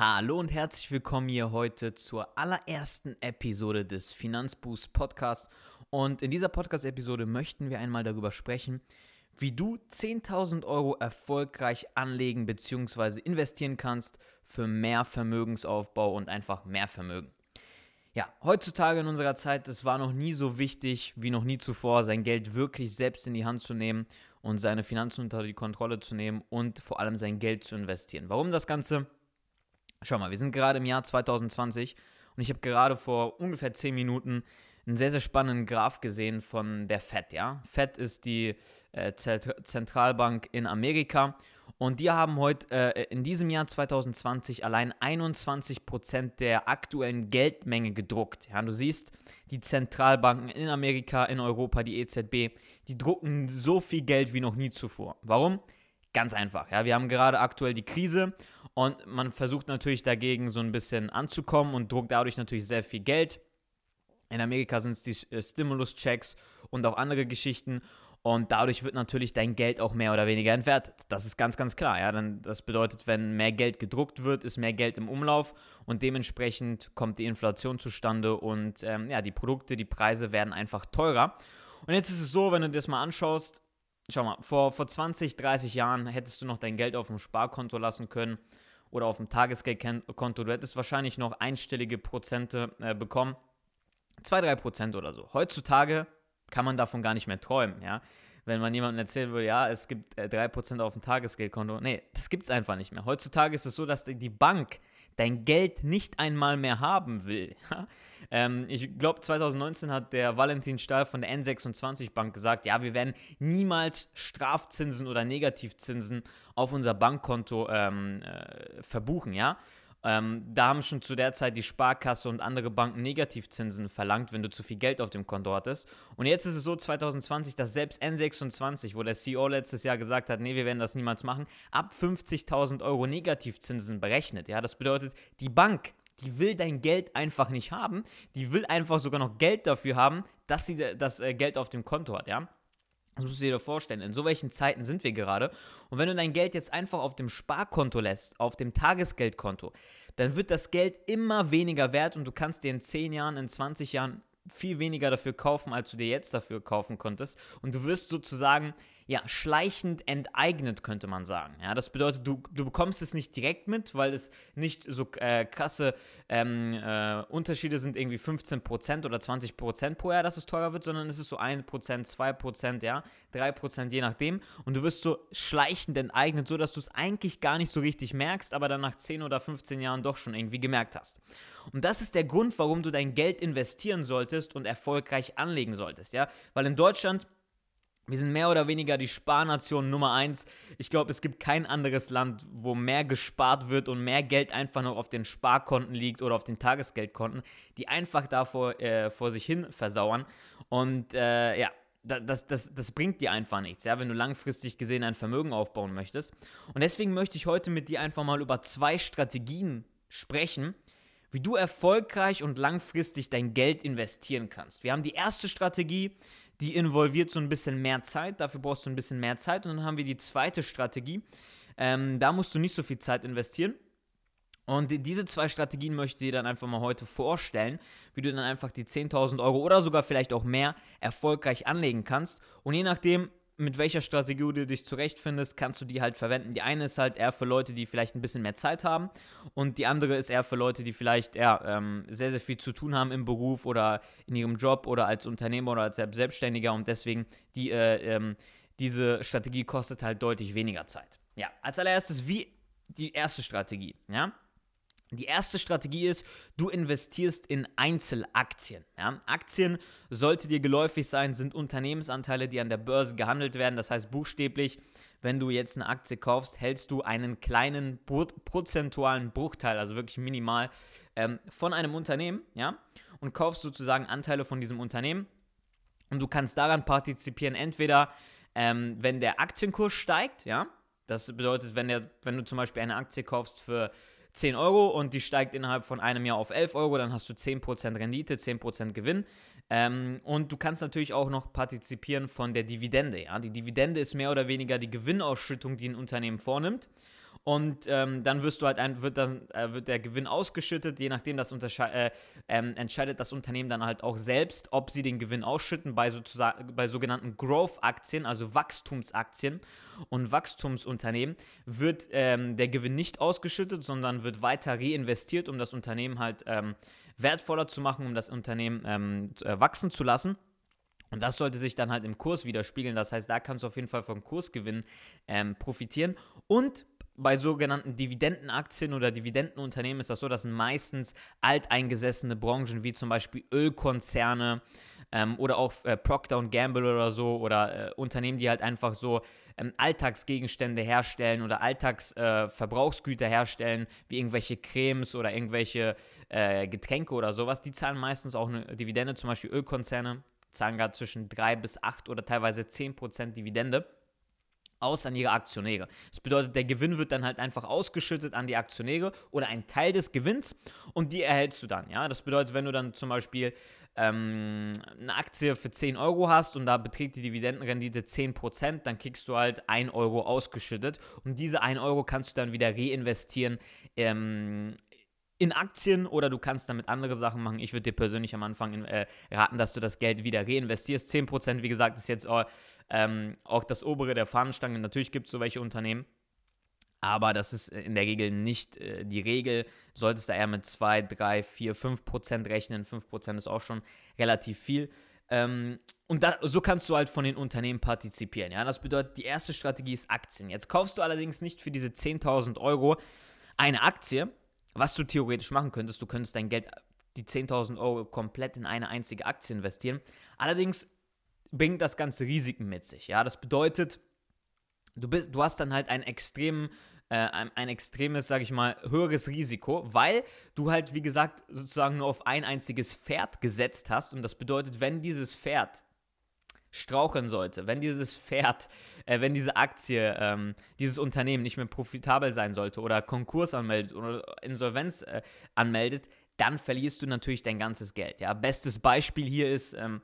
Hallo und herzlich willkommen hier heute zur allerersten Episode des Finanzboost Podcast. Und in dieser Podcast-Episode möchten wir einmal darüber sprechen, wie du 10.000 Euro erfolgreich anlegen bzw. investieren kannst für mehr Vermögensaufbau und einfach mehr Vermögen. Ja, heutzutage in unserer Zeit, es war noch nie so wichtig wie noch nie zuvor, sein Geld wirklich selbst in die Hand zu nehmen und seine Finanzen unter die Kontrolle zu nehmen und vor allem sein Geld zu investieren. Warum das Ganze? Schau mal, wir sind gerade im Jahr 2020 und ich habe gerade vor ungefähr 10 Minuten einen sehr, sehr spannenden Graph gesehen von der FED. Ja? FED ist die äh, Zentralbank in Amerika und die haben heute äh, in diesem Jahr 2020 allein 21% der aktuellen Geldmenge gedruckt. Ja? Du siehst, die Zentralbanken in Amerika, in Europa, die EZB, die drucken so viel Geld wie noch nie zuvor. Warum? Ganz einfach. Ja? Wir haben gerade aktuell die Krise und man versucht natürlich dagegen so ein bisschen anzukommen und druckt dadurch natürlich sehr viel Geld. In Amerika sind es die äh, Stimulus-Checks und auch andere Geschichten. Und dadurch wird natürlich dein Geld auch mehr oder weniger entwertet. Das ist ganz, ganz klar. Ja? Dann, das bedeutet, wenn mehr Geld gedruckt wird, ist mehr Geld im Umlauf und dementsprechend kommt die Inflation zustande und ähm, ja, die Produkte, die Preise werden einfach teurer. Und jetzt ist es so, wenn du dir das mal anschaust, schau mal, vor, vor 20, 30 Jahren hättest du noch dein Geld auf dem Sparkonto lassen können oder auf dem Tagesgeldkonto. Du hättest wahrscheinlich noch einstellige Prozente äh, bekommen. 2-3 Prozent oder so. Heutzutage kann man davon gar nicht mehr träumen, ja. Wenn man jemandem erzählen würde, ja, es gibt äh, 3% auf dem Tagesgeldkonto. Nee, das gibt es einfach nicht mehr. Heutzutage ist es so, dass die Bank dein Geld nicht einmal mehr haben will. ähm, ich glaube, 2019 hat der Valentin Stahl von der N26 Bank gesagt, ja, wir werden niemals Strafzinsen oder Negativzinsen auf unser Bankkonto ähm, äh, verbuchen, ja. Ähm, da haben schon zu der Zeit die Sparkasse und andere Banken Negativzinsen verlangt, wenn du zu viel Geld auf dem Konto hattest. Und jetzt ist es so 2020, dass selbst N26, wo der CEO letztes Jahr gesagt hat, nee, wir werden das niemals machen, ab 50.000 Euro Negativzinsen berechnet. Ja, das bedeutet, die Bank, die will dein Geld einfach nicht haben. Die will einfach sogar noch Geld dafür haben, dass sie das äh, Geld auf dem Konto hat, ja. Das musst du dir vorstellen. In so welchen Zeiten sind wir gerade. Und wenn du dein Geld jetzt einfach auf dem Sparkonto lässt, auf dem Tagesgeldkonto, dann wird das Geld immer weniger wert und du kannst dir in 10 Jahren, in 20 Jahren viel weniger dafür kaufen, als du dir jetzt dafür kaufen konntest. Und du wirst sozusagen ja, schleichend enteignet, könnte man sagen. Ja, das bedeutet, du, du bekommst es nicht direkt mit, weil es nicht so äh, krasse ähm, äh, Unterschiede sind, irgendwie 15% oder 20% pro Jahr, dass es teurer wird, sondern es ist so 1%, 2%, ja, 3%, je nachdem. Und du wirst so schleichend enteignet, so dass du es eigentlich gar nicht so richtig merkst, aber dann nach 10 oder 15 Jahren doch schon irgendwie gemerkt hast. Und das ist der Grund, warum du dein Geld investieren solltest und erfolgreich anlegen solltest, ja, weil in Deutschland wir sind mehr oder weniger die Sparnation Nummer eins. Ich glaube, es gibt kein anderes Land, wo mehr gespart wird und mehr Geld einfach noch auf den Sparkonten liegt oder auf den Tagesgeldkonten, die einfach davor äh, vor sich hin versauern. Und äh, ja, das, das, das bringt dir einfach nichts, ja, wenn du langfristig gesehen ein Vermögen aufbauen möchtest. Und deswegen möchte ich heute mit dir einfach mal über zwei Strategien sprechen, wie du erfolgreich und langfristig dein Geld investieren kannst. Wir haben die erste Strategie, die involviert so ein bisschen mehr Zeit. Dafür brauchst du ein bisschen mehr Zeit. Und dann haben wir die zweite Strategie. Ähm, da musst du nicht so viel Zeit investieren. Und diese zwei Strategien möchte ich dir dann einfach mal heute vorstellen, wie du dann einfach die 10.000 Euro oder sogar vielleicht auch mehr erfolgreich anlegen kannst. Und je nachdem, mit welcher Strategie du dich zurechtfindest, kannst du die halt verwenden. Die eine ist halt eher für Leute, die vielleicht ein bisschen mehr Zeit haben und die andere ist eher für Leute, die vielleicht ja, ähm, sehr, sehr viel zu tun haben im Beruf oder in ihrem Job oder als Unternehmer oder als Selbstständiger und deswegen die, äh, ähm, diese Strategie kostet halt deutlich weniger Zeit. Ja, als allererstes wie die erste Strategie, ja. Die erste Strategie ist, du investierst in Einzelaktien. Ja? Aktien sollte dir geläufig sein, sind Unternehmensanteile, die an der Börse gehandelt werden. Das heißt buchstäblich, wenn du jetzt eine Aktie kaufst, hältst du einen kleinen prozentualen Bruchteil, also wirklich minimal, ähm, von einem Unternehmen, ja, und kaufst sozusagen Anteile von diesem Unternehmen. Und du kannst daran partizipieren, entweder ähm, wenn der Aktienkurs steigt, ja, das bedeutet, wenn, der, wenn du zum Beispiel eine Aktie kaufst für 10 Euro und die steigt innerhalb von einem Jahr auf 11 Euro, dann hast du 10% Rendite, 10% Gewinn. Ähm, und du kannst natürlich auch noch partizipieren von der Dividende. Ja? Die Dividende ist mehr oder weniger die Gewinnausschüttung, die ein Unternehmen vornimmt. Und ähm, dann wirst du halt ein, wird dann äh, wird der Gewinn ausgeschüttet, je nachdem das äh, ähm, entscheidet das Unternehmen dann halt auch selbst, ob sie den Gewinn ausschütten bei sozusagen bei sogenannten Growth-Aktien, also Wachstumsaktien und Wachstumsunternehmen wird ähm, der Gewinn nicht ausgeschüttet, sondern wird weiter reinvestiert, um das Unternehmen halt ähm, wertvoller zu machen, um das Unternehmen ähm, äh, wachsen zu lassen. Und das sollte sich dann halt im Kurs widerspiegeln. Das heißt, da kannst du auf jeden Fall vom Kursgewinn ähm, profitieren. Und bei sogenannten Dividendenaktien oder Dividendenunternehmen ist das so, das sind meistens alteingesessene Branchen wie zum Beispiel Ölkonzerne ähm, oder auch äh, Procter Gamble oder so oder äh, Unternehmen, die halt einfach so ähm, Alltagsgegenstände herstellen oder Alltagsverbrauchsgüter äh, herstellen, wie irgendwelche Cremes oder irgendwelche äh, Getränke oder sowas. Die zahlen meistens auch eine Dividende, zum Beispiel Ölkonzerne zahlen gerade zwischen 3 bis 8 oder teilweise 10% Dividende aus an ihre Aktionäre. Das bedeutet, der Gewinn wird dann halt einfach ausgeschüttet an die Aktionäre oder ein Teil des Gewinns und die erhältst du dann. Ja? Das bedeutet, wenn du dann zum Beispiel ähm, eine Aktie für 10 Euro hast und da beträgt die Dividendenrendite 10%, dann kriegst du halt 1 Euro ausgeschüttet und diese 1 Euro kannst du dann wieder reinvestieren ähm, in Aktien oder du kannst damit andere Sachen machen. Ich würde dir persönlich am Anfang äh, raten, dass du das Geld wieder reinvestierst. 10%, wie gesagt, ist jetzt auch, ähm, auch das obere der Fahnenstange. Natürlich gibt es so welche Unternehmen. Aber das ist in der Regel nicht äh, die Regel. Du solltest da eher mit 2, 3, 4, 5% rechnen. 5% ist auch schon relativ viel. Ähm, und da, so kannst du halt von den Unternehmen partizipieren. Ja? Das bedeutet, die erste Strategie ist Aktien. Jetzt kaufst du allerdings nicht für diese 10.000 Euro eine Aktie, was du theoretisch machen könntest, du könntest dein Geld, die 10.000 Euro komplett in eine einzige Aktie investieren. Allerdings bringt das Ganze Risiken mit sich. Ja, das bedeutet, du, bist, du hast dann halt einen extremen äh, ein, ein, extremes, sage ich mal, höheres Risiko, weil du halt, wie gesagt, sozusagen nur auf ein einziges Pferd gesetzt hast. Und das bedeutet, wenn dieses Pferd straucheln sollte, wenn dieses Pferd, äh, wenn diese Aktie, ähm, dieses Unternehmen nicht mehr profitabel sein sollte oder Konkurs anmeldet oder Insolvenz äh, anmeldet, dann verlierst du natürlich dein ganzes Geld. Ja, bestes Beispiel hier ist ähm,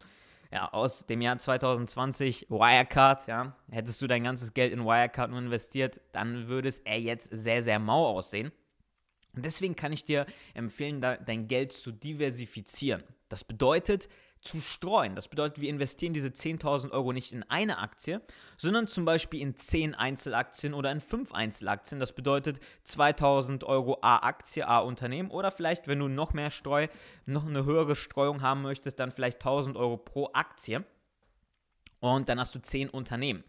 ja, aus dem Jahr 2020 Wirecard. Ja, hättest du dein ganzes Geld in Wirecard nur investiert, dann würde es er jetzt sehr sehr mau aussehen. Und deswegen kann ich dir empfehlen, dein Geld zu diversifizieren. Das bedeutet, zu streuen. Das bedeutet, wir investieren diese 10.000 Euro nicht in eine Aktie, sondern zum Beispiel in 10 Einzelaktien oder in 5 Einzelaktien. Das bedeutet 2.000 Euro A Aktie, A Unternehmen oder vielleicht, wenn du noch mehr Streu, noch eine höhere Streuung haben möchtest, dann vielleicht 1.000 Euro pro Aktie. Und dann hast du 10 Unternehmen.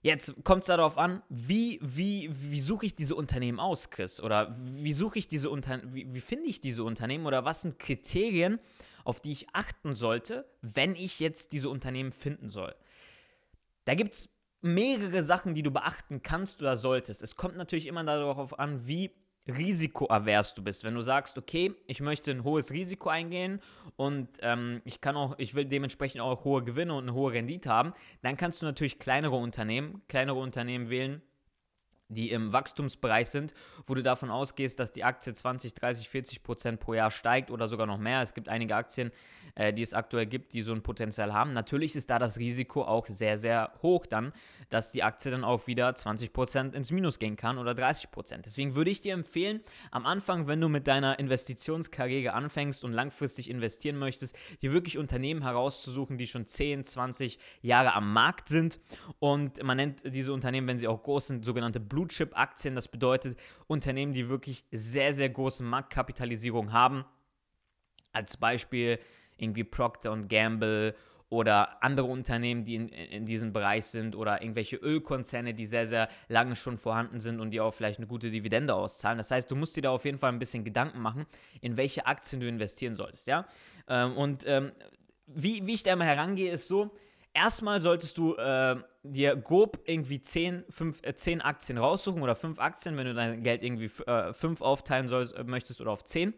Jetzt kommt es darauf an, wie, wie, wie suche ich diese Unternehmen aus, Chris? Oder wie suche ich diese Unternehmen, wie, wie finde ich diese Unternehmen? Oder was sind Kriterien, auf die ich achten sollte, wenn ich jetzt diese Unternehmen finden soll. Da gibt es mehrere Sachen, die du beachten kannst oder solltest. Es kommt natürlich immer darauf an, wie risikoavers du bist. Wenn du sagst, okay, ich möchte ein hohes Risiko eingehen und ähm, ich kann auch, ich will dementsprechend auch hohe Gewinne und eine hohe Rendite haben, dann kannst du natürlich kleinere Unternehmen, kleinere Unternehmen wählen, die im Wachstumsbereich sind, wo du davon ausgehst, dass die Aktie 20, 30, 40 Prozent pro Jahr steigt oder sogar noch mehr. Es gibt einige Aktien, äh, die es aktuell gibt, die so ein Potenzial haben. Natürlich ist da das Risiko auch sehr, sehr hoch dann, dass die Aktie dann auch wieder 20 Prozent ins Minus gehen kann oder 30 Prozent. Deswegen würde ich dir empfehlen, am Anfang, wenn du mit deiner Investitionskarriere anfängst und langfristig investieren möchtest, dir wirklich Unternehmen herauszusuchen, die schon 10, 20 Jahre am Markt sind. Und man nennt diese Unternehmen, wenn sie auch groß sind, sogenannte Blue Blue-Chip-Aktien. Das bedeutet Unternehmen, die wirklich sehr, sehr große Marktkapitalisierung haben. Als Beispiel irgendwie Procter Gamble oder andere Unternehmen, die in, in diesem Bereich sind oder irgendwelche Ölkonzerne, die sehr, sehr lange schon vorhanden sind und die auch vielleicht eine gute Dividende auszahlen. Das heißt, du musst dir da auf jeden Fall ein bisschen Gedanken machen, in welche Aktien du investieren solltest, ja. Ähm, und ähm, wie, wie ich da immer herangehe, ist so, erstmal solltest du äh, dir grob irgendwie 10, 5, äh, 10 Aktien raussuchen oder 5 Aktien, wenn du dein Geld irgendwie äh, 5 aufteilen sollst, äh, möchtest oder auf 10.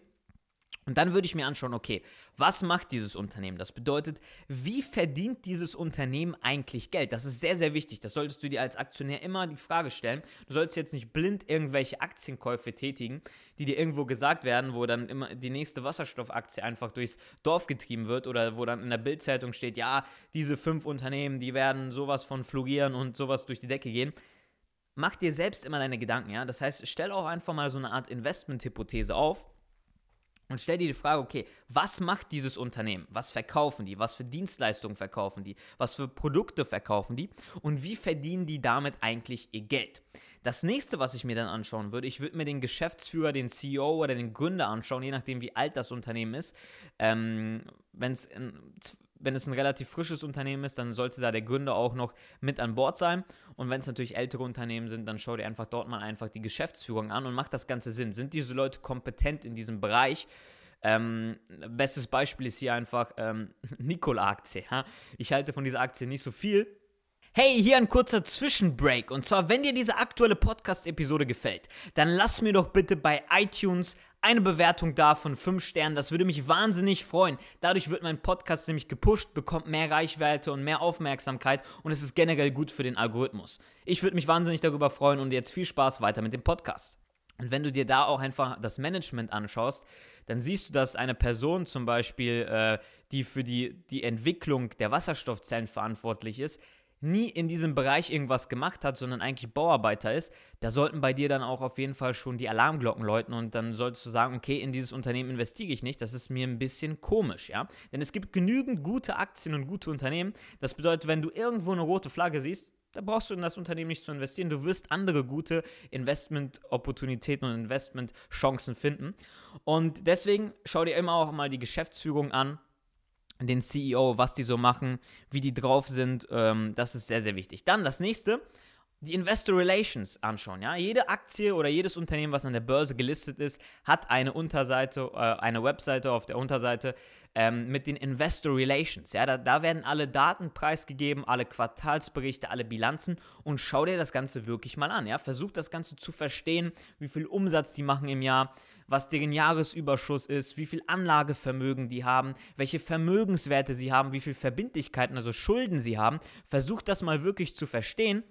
Und dann würde ich mir anschauen, okay, was macht dieses Unternehmen? Das bedeutet, wie verdient dieses Unternehmen eigentlich Geld? Das ist sehr, sehr wichtig. Das solltest du dir als Aktionär immer die Frage stellen. Du solltest jetzt nicht blind irgendwelche Aktienkäufe tätigen, die dir irgendwo gesagt werden, wo dann immer die nächste Wasserstoffaktie einfach durchs Dorf getrieben wird oder wo dann in der Bildzeitung steht, ja, diese fünf Unternehmen, die werden sowas von florieren und sowas durch die Decke gehen mach dir selbst immer deine Gedanken, ja. Das heißt, stell auch einfach mal so eine Art Investment-Hypothese auf und stell dir die Frage, okay, was macht dieses Unternehmen? Was verkaufen die? Was für Dienstleistungen verkaufen die? Was für Produkte verkaufen die? Und wie verdienen die damit eigentlich ihr Geld? Das nächste, was ich mir dann anschauen würde, ich würde mir den Geschäftsführer, den CEO oder den Gründer anschauen, je nachdem, wie alt das Unternehmen ist. Ähm, wenn es wenn es ein relativ frisches Unternehmen ist, dann sollte da der Gründer auch noch mit an Bord sein. Und wenn es natürlich ältere Unternehmen sind, dann schau dir einfach dort mal einfach die Geschäftsführung an und macht das Ganze Sinn. Sind diese Leute kompetent in diesem Bereich? Ähm, bestes Beispiel ist hier einfach ähm, Nikola-Aktie. Ja? Ich halte von dieser Aktie nicht so viel. Hey, hier ein kurzer Zwischenbreak. Und zwar, wenn dir diese aktuelle Podcast-Episode gefällt, dann lass mir doch bitte bei iTunes eine Bewertung da von 5 Sternen. Das würde mich wahnsinnig freuen. Dadurch wird mein Podcast nämlich gepusht, bekommt mehr Reichweite und mehr Aufmerksamkeit und es ist generell gut für den Algorithmus. Ich würde mich wahnsinnig darüber freuen und jetzt viel Spaß weiter mit dem Podcast. Und wenn du dir da auch einfach das Management anschaust, dann siehst du, dass eine Person zum Beispiel, äh, die für die, die Entwicklung der Wasserstoffzellen verantwortlich ist, nie in diesem Bereich irgendwas gemacht hat, sondern eigentlich Bauarbeiter ist, da sollten bei dir dann auch auf jeden Fall schon die Alarmglocken läuten und dann solltest du sagen, okay, in dieses Unternehmen investiere ich nicht, das ist mir ein bisschen komisch, ja? Denn es gibt genügend gute Aktien und gute Unternehmen. Das bedeutet, wenn du irgendwo eine rote Flagge siehst, da brauchst du in das Unternehmen nicht zu investieren. Du wirst andere gute Investment-Opportunitäten und Investment-Chancen finden. Und deswegen schau dir immer auch mal die Geschäftsführung an den CEO, was die so machen, wie die drauf sind. Ähm, das ist sehr, sehr wichtig. Dann das nächste, die Investor Relations anschauen. Ja? Jede Aktie oder jedes Unternehmen, was an der Börse gelistet ist, hat eine Unterseite, äh, eine Webseite auf der Unterseite ähm, mit den Investor Relations. Ja? Da, da, werden alle Daten preisgegeben, alle Quartalsberichte, alle Bilanzen und schau dir das Ganze wirklich mal an. Ja? Versuch das Ganze zu verstehen, wie viel Umsatz die machen im Jahr, was deren Jahresüberschuss ist, wie viel Anlagevermögen die haben, welche Vermögenswerte sie haben, wie viel Verbindlichkeiten, also Schulden sie haben. Versuch das mal wirklich zu verstehen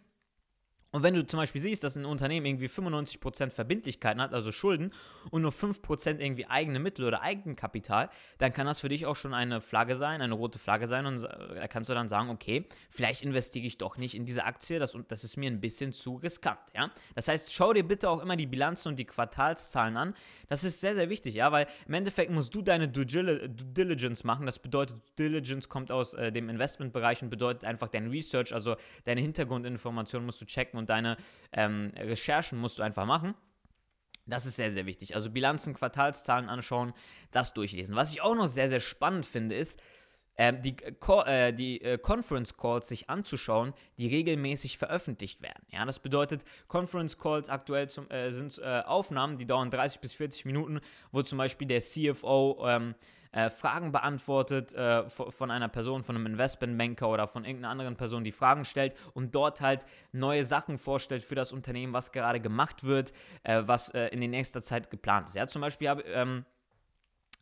und wenn du zum Beispiel siehst, dass ein Unternehmen irgendwie 95% Verbindlichkeiten hat, also Schulden, und nur 5% irgendwie eigene Mittel oder Eigenkapital, dann kann das für dich auch schon eine Flagge sein, eine rote Flagge sein. Und da kannst du dann sagen, okay, vielleicht investiere ich doch nicht in diese Aktie, das, das ist mir ein bisschen zu riskant. Ja? Das heißt, schau dir bitte auch immer die Bilanzen und die Quartalszahlen an. Das ist sehr, sehr wichtig, ja, weil im Endeffekt musst du deine Due Diligence machen. Das bedeutet, Due Diligence kommt aus äh, dem Investmentbereich und bedeutet einfach dein Research, also deine Hintergrundinformationen musst du checken und deine ähm, Recherchen musst du einfach machen. Das ist sehr, sehr wichtig. Also Bilanzen, Quartalszahlen anschauen, das durchlesen. Was ich auch noch sehr, sehr spannend finde, ist, ähm, die, äh, die äh, Conference Calls sich anzuschauen, die regelmäßig veröffentlicht werden. Ja, das bedeutet, Conference Calls aktuell zum, äh, sind äh, Aufnahmen, die dauern 30 bis 40 Minuten, wo zum Beispiel der CFO ähm, äh, Fragen beantwortet äh, von einer Person, von einem Investmentbanker oder von irgendeiner anderen Person, die Fragen stellt und dort halt neue Sachen vorstellt für das Unternehmen, was gerade gemacht wird, äh, was äh, in der nächsten Zeit geplant ist. Ja, zum Beispiel habe ähm,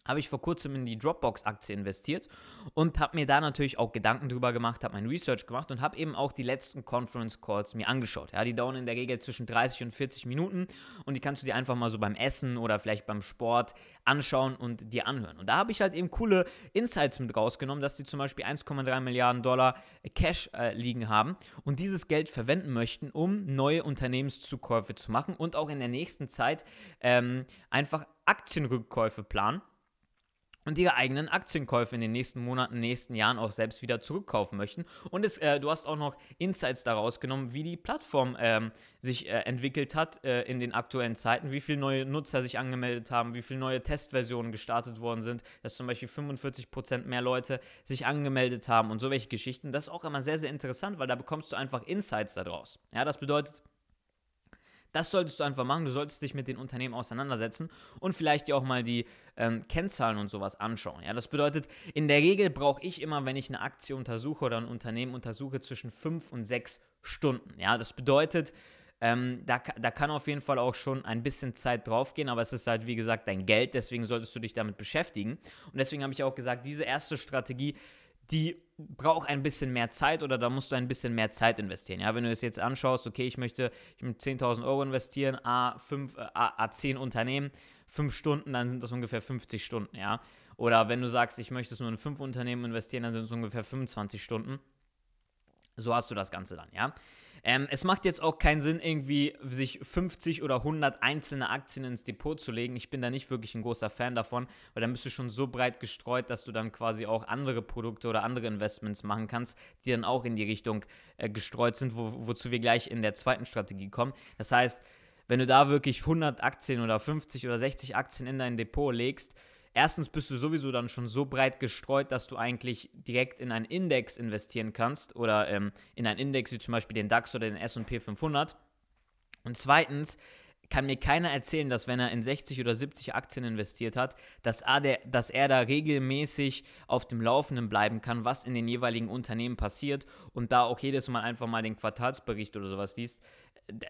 habe ich vor kurzem in die Dropbox-Aktie investiert und habe mir da natürlich auch Gedanken drüber gemacht, habe mein Research gemacht und habe eben auch die letzten Conference Calls mir angeschaut. Ja, die dauern in der Regel zwischen 30 und 40 Minuten und die kannst du dir einfach mal so beim Essen oder vielleicht beim Sport anschauen und dir anhören. Und da habe ich halt eben coole Insights mit rausgenommen, dass die zum Beispiel 1,3 Milliarden Dollar Cash äh, liegen haben und dieses Geld verwenden möchten, um neue Unternehmenszukäufe zu machen und auch in der nächsten Zeit ähm, einfach Aktienrückkäufe planen und ihre eigenen Aktienkäufe in den nächsten Monaten, nächsten Jahren auch selbst wieder zurückkaufen möchten. Und es, äh, du hast auch noch Insights daraus genommen, wie die Plattform ähm, sich äh, entwickelt hat äh, in den aktuellen Zeiten, wie viele neue Nutzer sich angemeldet haben, wie viele neue Testversionen gestartet worden sind, dass zum Beispiel 45% mehr Leute sich angemeldet haben und so welche Geschichten. Das ist auch immer sehr, sehr interessant, weil da bekommst du einfach Insights daraus. Ja, das bedeutet, das solltest du einfach machen. Du solltest dich mit den Unternehmen auseinandersetzen und vielleicht dir auch mal die ähm, Kennzahlen und sowas anschauen. Ja, das bedeutet, in der Regel brauche ich immer, wenn ich eine Aktie untersuche oder ein Unternehmen untersuche, zwischen fünf und sechs Stunden. Ja, das bedeutet, ähm, da, da kann auf jeden Fall auch schon ein bisschen Zeit draufgehen, aber es ist halt, wie gesagt, dein Geld, deswegen solltest du dich damit beschäftigen. Und deswegen habe ich auch gesagt, diese erste Strategie die braucht ein bisschen mehr Zeit oder da musst du ein bisschen mehr Zeit investieren. Ja, wenn du es jetzt anschaust, okay, ich möchte, ich möchte 10.000 Euro investieren, A5, äh, A10 Unternehmen, 5 Stunden, dann sind das ungefähr 50 Stunden, ja. Oder wenn du sagst, ich möchte es nur in 5 Unternehmen investieren, dann sind es ungefähr 25 Stunden. So hast du das Ganze dann, ja. Ähm, es macht jetzt auch keinen Sinn, irgendwie sich 50 oder 100 einzelne Aktien ins Depot zu legen. Ich bin da nicht wirklich ein großer Fan davon, weil dann bist du schon so breit gestreut, dass du dann quasi auch andere Produkte oder andere Investments machen kannst, die dann auch in die Richtung äh, gestreut sind, wo, wozu wir gleich in der zweiten Strategie kommen. Das heißt, wenn du da wirklich 100 Aktien oder 50 oder 60 Aktien in dein Depot legst, erstens bist du sowieso dann schon so breit gestreut, dass du eigentlich direkt in einen Index investieren kannst oder ähm, in einen Index wie zum Beispiel den DAX oder den SP 500. Und zweitens kann mir keiner erzählen, dass wenn er in 60 oder 70 Aktien investiert hat, dass er, dass er da regelmäßig auf dem Laufenden bleiben kann, was in den jeweiligen Unternehmen passiert und da auch jedes Mal einfach mal den Quartalsbericht oder sowas liest.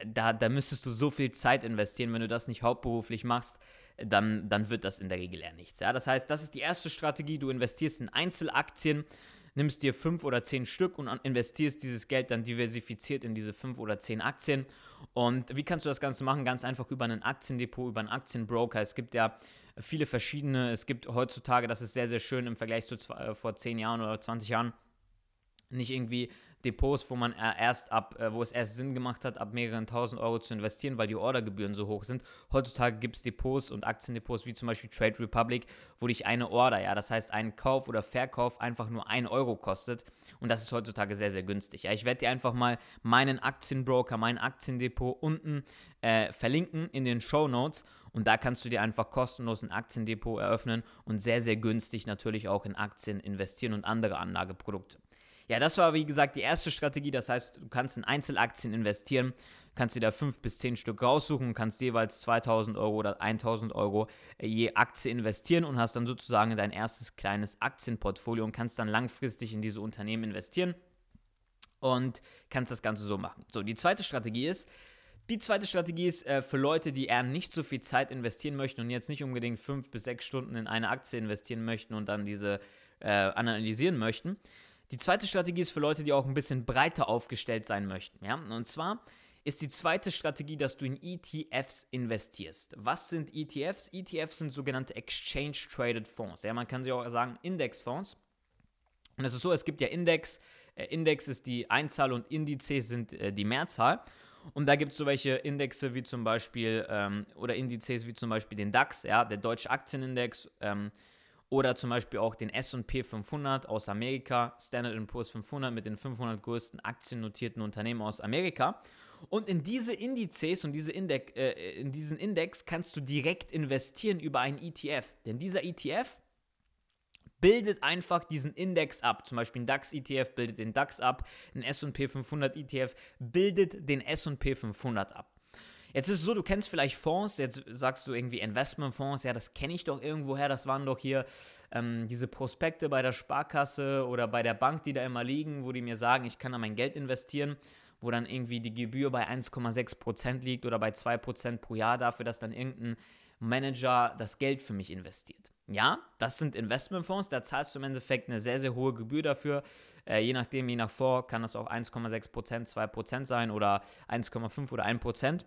Da, da müsstest du so viel Zeit investieren, wenn du das nicht hauptberuflich machst dann, dann wird das in der Regel eher nichts. Ja? Das heißt, das ist die erste Strategie. Du investierst in Einzelaktien, nimmst dir fünf oder zehn Stück und investierst dieses Geld dann diversifiziert in diese fünf oder zehn Aktien. Und wie kannst du das Ganze machen? Ganz einfach über ein Aktiendepot, über einen Aktienbroker. Es gibt ja viele verschiedene. Es gibt heutzutage, das ist sehr, sehr schön im Vergleich zu äh, vor zehn Jahren oder 20 Jahren, nicht irgendwie Depots, wo man erst ab, äh, wo es erst Sinn gemacht hat, ab mehreren tausend Euro zu investieren, weil die Ordergebühren so hoch sind. Heutzutage gibt es Depots und Aktiendepots wie zum Beispiel Trade Republic, wo dich eine Order, ja, das heißt ein Kauf oder Verkauf einfach nur ein Euro kostet. Und das ist heutzutage sehr, sehr günstig. Ja, ich werde dir einfach mal meinen Aktienbroker, mein Aktiendepot unten äh, verlinken in den Show Notes. Und da kannst du dir einfach kostenlos ein Aktiendepot eröffnen und sehr, sehr günstig natürlich auch in Aktien investieren und andere Anlageprodukte. Ja, das war wie gesagt die erste Strategie. Das heißt, du kannst in Einzelaktien investieren, kannst dir da fünf bis zehn Stück raussuchen, kannst jeweils 2000 Euro oder 1000 Euro äh, je Aktie investieren und hast dann sozusagen dein erstes kleines Aktienportfolio und kannst dann langfristig in diese Unternehmen investieren und kannst das Ganze so machen. So, die zweite Strategie ist, die zweite Strategie ist äh, für Leute, die eher nicht so viel Zeit investieren möchten und jetzt nicht unbedingt fünf bis sechs Stunden in eine Aktie investieren möchten und dann diese äh, analysieren möchten. Die zweite Strategie ist für Leute, die auch ein bisschen breiter aufgestellt sein möchten. Ja? Und zwar ist die zweite Strategie, dass du in ETFs investierst. Was sind ETFs? ETFs sind sogenannte Exchange Traded Fonds. Ja, man kann sie auch sagen Indexfonds. Und es ist so, es gibt ja Index. Äh, Index ist die Einzahl und Indizes sind äh, die Mehrzahl. Und da gibt es so welche Indexe wie zum Beispiel, ähm, oder Indizes wie zum Beispiel den DAX, ja, der Deutsche Aktienindex. Ähm, oder zum Beispiel auch den SP 500 aus Amerika, Standard Poor's 500 mit den 500 größten aktiennotierten Unternehmen aus Amerika. Und in diese Indizes und diese Index, äh, in diesen Index kannst du direkt investieren über einen ETF. Denn dieser ETF bildet einfach diesen Index ab. Zum Beispiel ein DAX-ETF bildet den DAX ab, ein SP 500 ETF bildet den SP 500 ab. Jetzt ist es so, du kennst vielleicht Fonds, jetzt sagst du irgendwie Investmentfonds, ja, das kenne ich doch irgendwoher, das waren doch hier ähm, diese Prospekte bei der Sparkasse oder bei der Bank, die da immer liegen, wo die mir sagen, ich kann da mein Geld investieren, wo dann irgendwie die Gebühr bei 1,6% liegt oder bei 2% pro Jahr dafür, dass dann irgendein Manager das Geld für mich investiert. Ja, das sind Investmentfonds, da zahlst du im Endeffekt eine sehr, sehr hohe Gebühr dafür. Äh, je nachdem, je nach Fonds kann das auch 1,6%, 2% sein oder 1,5 oder 1%.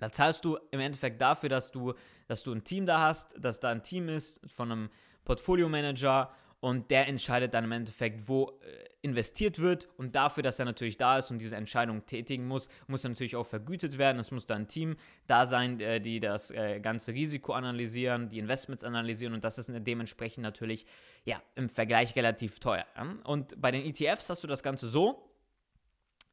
Da zahlst du im Endeffekt dafür, dass du, dass du ein Team da hast, dass da ein Team ist von einem Portfolio-Manager und der entscheidet dann im Endeffekt, wo äh, investiert wird und dafür, dass er natürlich da ist und diese Entscheidung tätigen muss, muss er natürlich auch vergütet werden. Es muss da ein Team da sein, äh, die das äh, ganze Risiko analysieren, die Investments analysieren und das ist dementsprechend natürlich ja, im Vergleich relativ teuer. Und bei den ETFs hast du das Ganze so,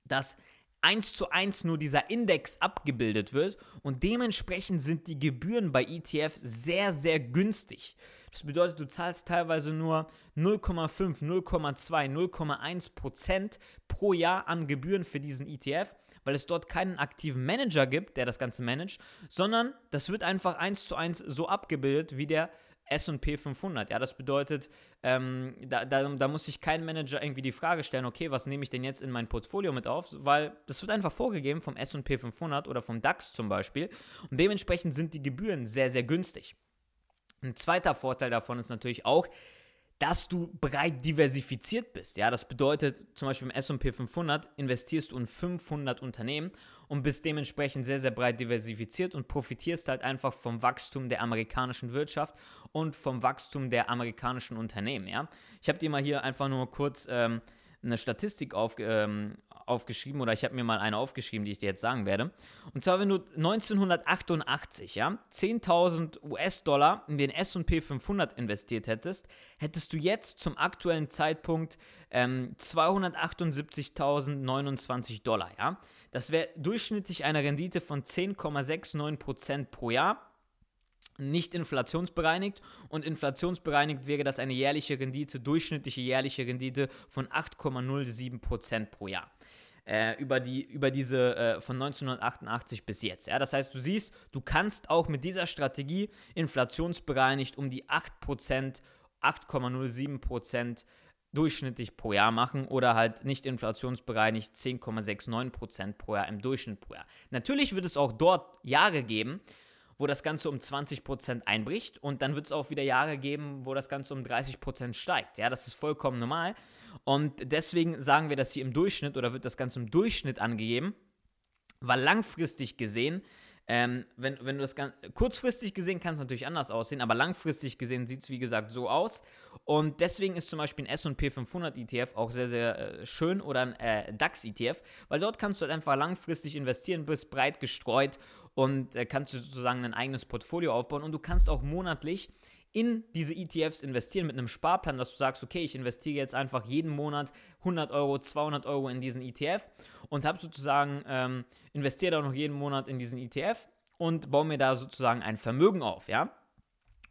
dass eins zu eins nur dieser Index abgebildet wird und dementsprechend sind die Gebühren bei ETFs sehr, sehr günstig. Das bedeutet, du zahlst teilweise nur 0,5, 0,2, 0,1 Prozent pro Jahr an Gebühren für diesen ETF, weil es dort keinen aktiven Manager gibt, der das Ganze managt, sondern das wird einfach eins zu eins so abgebildet, wie der SP 500. Ja, das bedeutet, ähm, da, da, da, muss sich kein Manager irgendwie die Frage stellen, okay, was nehme ich denn jetzt in mein Portfolio mit auf? Weil das wird einfach vorgegeben vom SP 500 oder vom DAX zum Beispiel. Und dementsprechend sind die Gebühren sehr, sehr günstig. Ein zweiter Vorteil davon ist natürlich auch, dass du breit diversifiziert bist. Ja, das bedeutet zum Beispiel im S&P 500 investierst du in 500 Unternehmen und bist dementsprechend sehr, sehr breit diversifiziert und profitierst halt einfach vom Wachstum der amerikanischen Wirtschaft und vom Wachstum der amerikanischen Unternehmen. Ja, ich habe dir mal hier einfach nur kurz ähm, eine Statistik auf, ähm, aufgeschrieben oder ich habe mir mal eine aufgeschrieben, die ich dir jetzt sagen werde. Und zwar, wenn du 1988, ja, 10.000 US-Dollar in den S&P 500 investiert hättest, hättest du jetzt zum aktuellen Zeitpunkt ähm, 278.029 Dollar, ja. Das wäre durchschnittlich eine Rendite von 10,69% pro Jahr nicht inflationsbereinigt und inflationsbereinigt wäre das eine jährliche Rendite, durchschnittliche jährliche Rendite von 8,07% pro Jahr. Äh, über, die, über diese äh, von 1988 bis jetzt. Ja? Das heißt, du siehst, du kannst auch mit dieser Strategie inflationsbereinigt um die 8%, 8,07% durchschnittlich pro Jahr machen oder halt nicht inflationsbereinigt 10,69% pro Jahr im Durchschnitt pro Jahr. Natürlich wird es auch dort Jahre geben, wo das Ganze um 20% einbricht und dann wird es auch wieder Jahre geben, wo das Ganze um 30% steigt. Ja, das ist vollkommen normal. Und deswegen sagen wir das hier im Durchschnitt oder wird das Ganze im Durchschnitt angegeben, weil langfristig gesehen ähm, wenn, wenn du das ganz, kurzfristig gesehen kann es natürlich anders aussehen, aber langfristig gesehen sieht es wie gesagt so aus. Und deswegen ist zum Beispiel ein SP 500 ETF auch sehr, sehr äh, schön oder ein äh, DAX ETF, weil dort kannst du halt einfach langfristig investieren, bist breit gestreut und äh, kannst du sozusagen ein eigenes Portfolio aufbauen und du kannst auch monatlich in diese ETFs investieren mit einem Sparplan, dass du sagst, okay, ich investiere jetzt einfach jeden Monat 100 Euro, 200 Euro in diesen ETF und habe sozusagen, ähm, investiere da noch jeden Monat in diesen ETF und baue mir da sozusagen ein Vermögen auf, ja.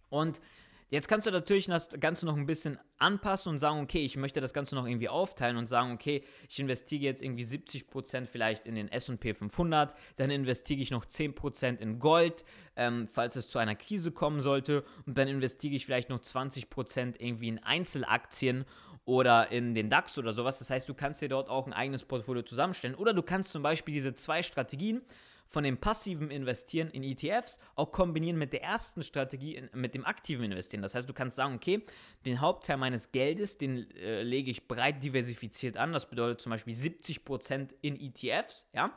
Und Jetzt kannst du natürlich das Ganze noch ein bisschen anpassen und sagen, okay, ich möchte das Ganze noch irgendwie aufteilen und sagen, okay, ich investiere jetzt irgendwie 70% vielleicht in den SP 500, dann investiere ich noch 10% in Gold, ähm, falls es zu einer Krise kommen sollte und dann investiere ich vielleicht noch 20% irgendwie in Einzelaktien oder in den DAX oder sowas. Das heißt, du kannst dir dort auch ein eigenes Portfolio zusammenstellen oder du kannst zum Beispiel diese zwei Strategien von dem passiven Investieren in ETFs auch kombinieren mit der ersten Strategie, mit dem aktiven Investieren. Das heißt, du kannst sagen, okay, den Hauptteil meines Geldes, den äh, lege ich breit diversifiziert an. Das bedeutet zum Beispiel 70% in ETFs, ja.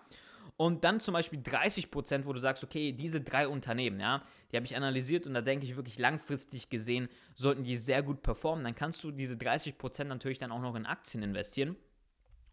Und dann zum Beispiel 30%, wo du sagst, okay, diese drei Unternehmen, ja, die habe ich analysiert und da denke ich wirklich langfristig gesehen, sollten die sehr gut performen. Dann kannst du diese 30% natürlich dann auch noch in Aktien investieren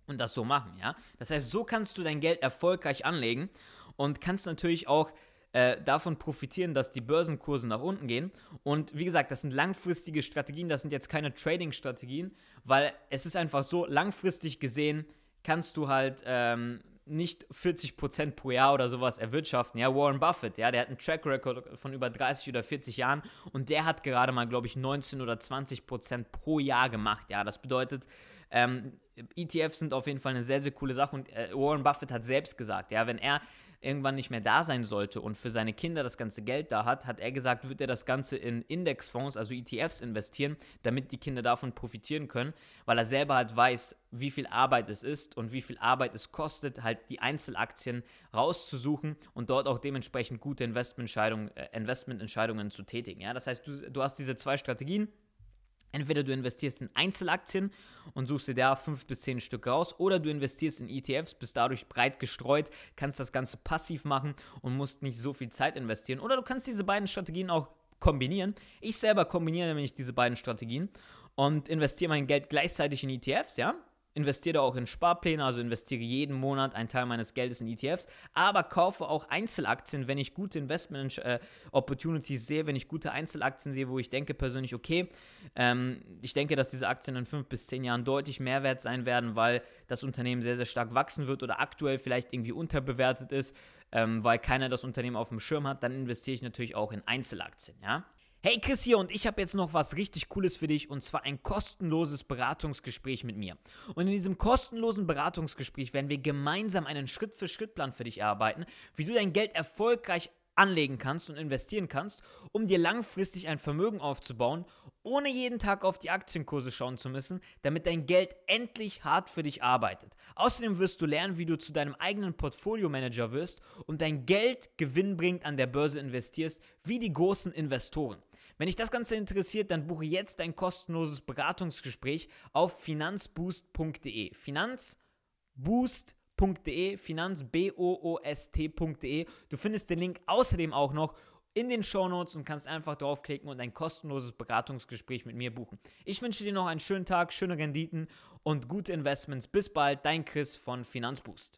und das so machen, ja. Das heißt, so kannst du dein Geld erfolgreich anlegen und kannst natürlich auch äh, davon profitieren, dass die Börsenkurse nach unten gehen. Und wie gesagt, das sind langfristige Strategien, das sind jetzt keine Trading-Strategien, weil es ist einfach so, langfristig gesehen kannst du halt ähm, nicht 40% pro Jahr oder sowas erwirtschaften. Ja, Warren Buffett, ja, der hat einen Track Record von über 30 oder 40 Jahren und der hat gerade mal, glaube ich, 19 oder 20% pro Jahr gemacht. Ja, das bedeutet, ähm, ETFs sind auf jeden Fall eine sehr, sehr coole Sache und äh, Warren Buffett hat selbst gesagt, ja, wenn er irgendwann nicht mehr da sein sollte und für seine Kinder das ganze Geld da hat, hat er gesagt, wird er das Ganze in Indexfonds, also ETFs investieren, damit die Kinder davon profitieren können, weil er selber halt weiß, wie viel Arbeit es ist und wie viel Arbeit es kostet, halt die Einzelaktien rauszusuchen und dort auch dementsprechend gute Investmententscheidungen, äh, Investmententscheidungen zu tätigen. Ja? Das heißt, du, du hast diese zwei Strategien. Entweder du investierst in Einzelaktien und suchst dir da fünf bis zehn Stück raus, oder du investierst in ETFs, bist dadurch breit gestreut, kannst das Ganze passiv machen und musst nicht so viel Zeit investieren. Oder du kannst diese beiden Strategien auch kombinieren. Ich selber kombiniere nämlich diese beiden Strategien und investiere mein Geld gleichzeitig in ETFs, ja investiere auch in Sparpläne, also investiere jeden Monat einen Teil meines Geldes in ETFs, aber kaufe auch Einzelaktien, wenn ich gute Investment äh, Opportunities sehe, wenn ich gute Einzelaktien sehe, wo ich denke persönlich, okay, ähm, ich denke, dass diese Aktien in fünf bis zehn Jahren deutlich mehr wert sein werden, weil das Unternehmen sehr, sehr stark wachsen wird oder aktuell vielleicht irgendwie unterbewertet ist, ähm, weil keiner das Unternehmen auf dem Schirm hat, dann investiere ich natürlich auch in Einzelaktien, ja. Hey Chris hier und ich habe jetzt noch was richtig Cooles für dich und zwar ein kostenloses Beratungsgespräch mit mir. Und in diesem kostenlosen Beratungsgespräch werden wir gemeinsam einen Schritt-für-Schritt-Plan für dich erarbeiten, wie du dein Geld erfolgreich anlegen kannst und investieren kannst, um dir langfristig ein Vermögen aufzubauen, ohne jeden Tag auf die Aktienkurse schauen zu müssen, damit dein Geld endlich hart für dich arbeitet. Außerdem wirst du lernen, wie du zu deinem eigenen Portfolio-Manager wirst und dein Geld gewinnbringend an der Börse investierst, wie die großen Investoren. Wenn dich das Ganze interessiert, dann buche jetzt ein kostenloses Beratungsgespräch auf finanzboost.de. Finanzboost.de, finanzboost.de. Du findest den Link außerdem auch noch in den Show Notes und kannst einfach draufklicken und ein kostenloses Beratungsgespräch mit mir buchen. Ich wünsche dir noch einen schönen Tag, schöne Renditen und gute Investments. Bis bald, dein Chris von Finanzboost.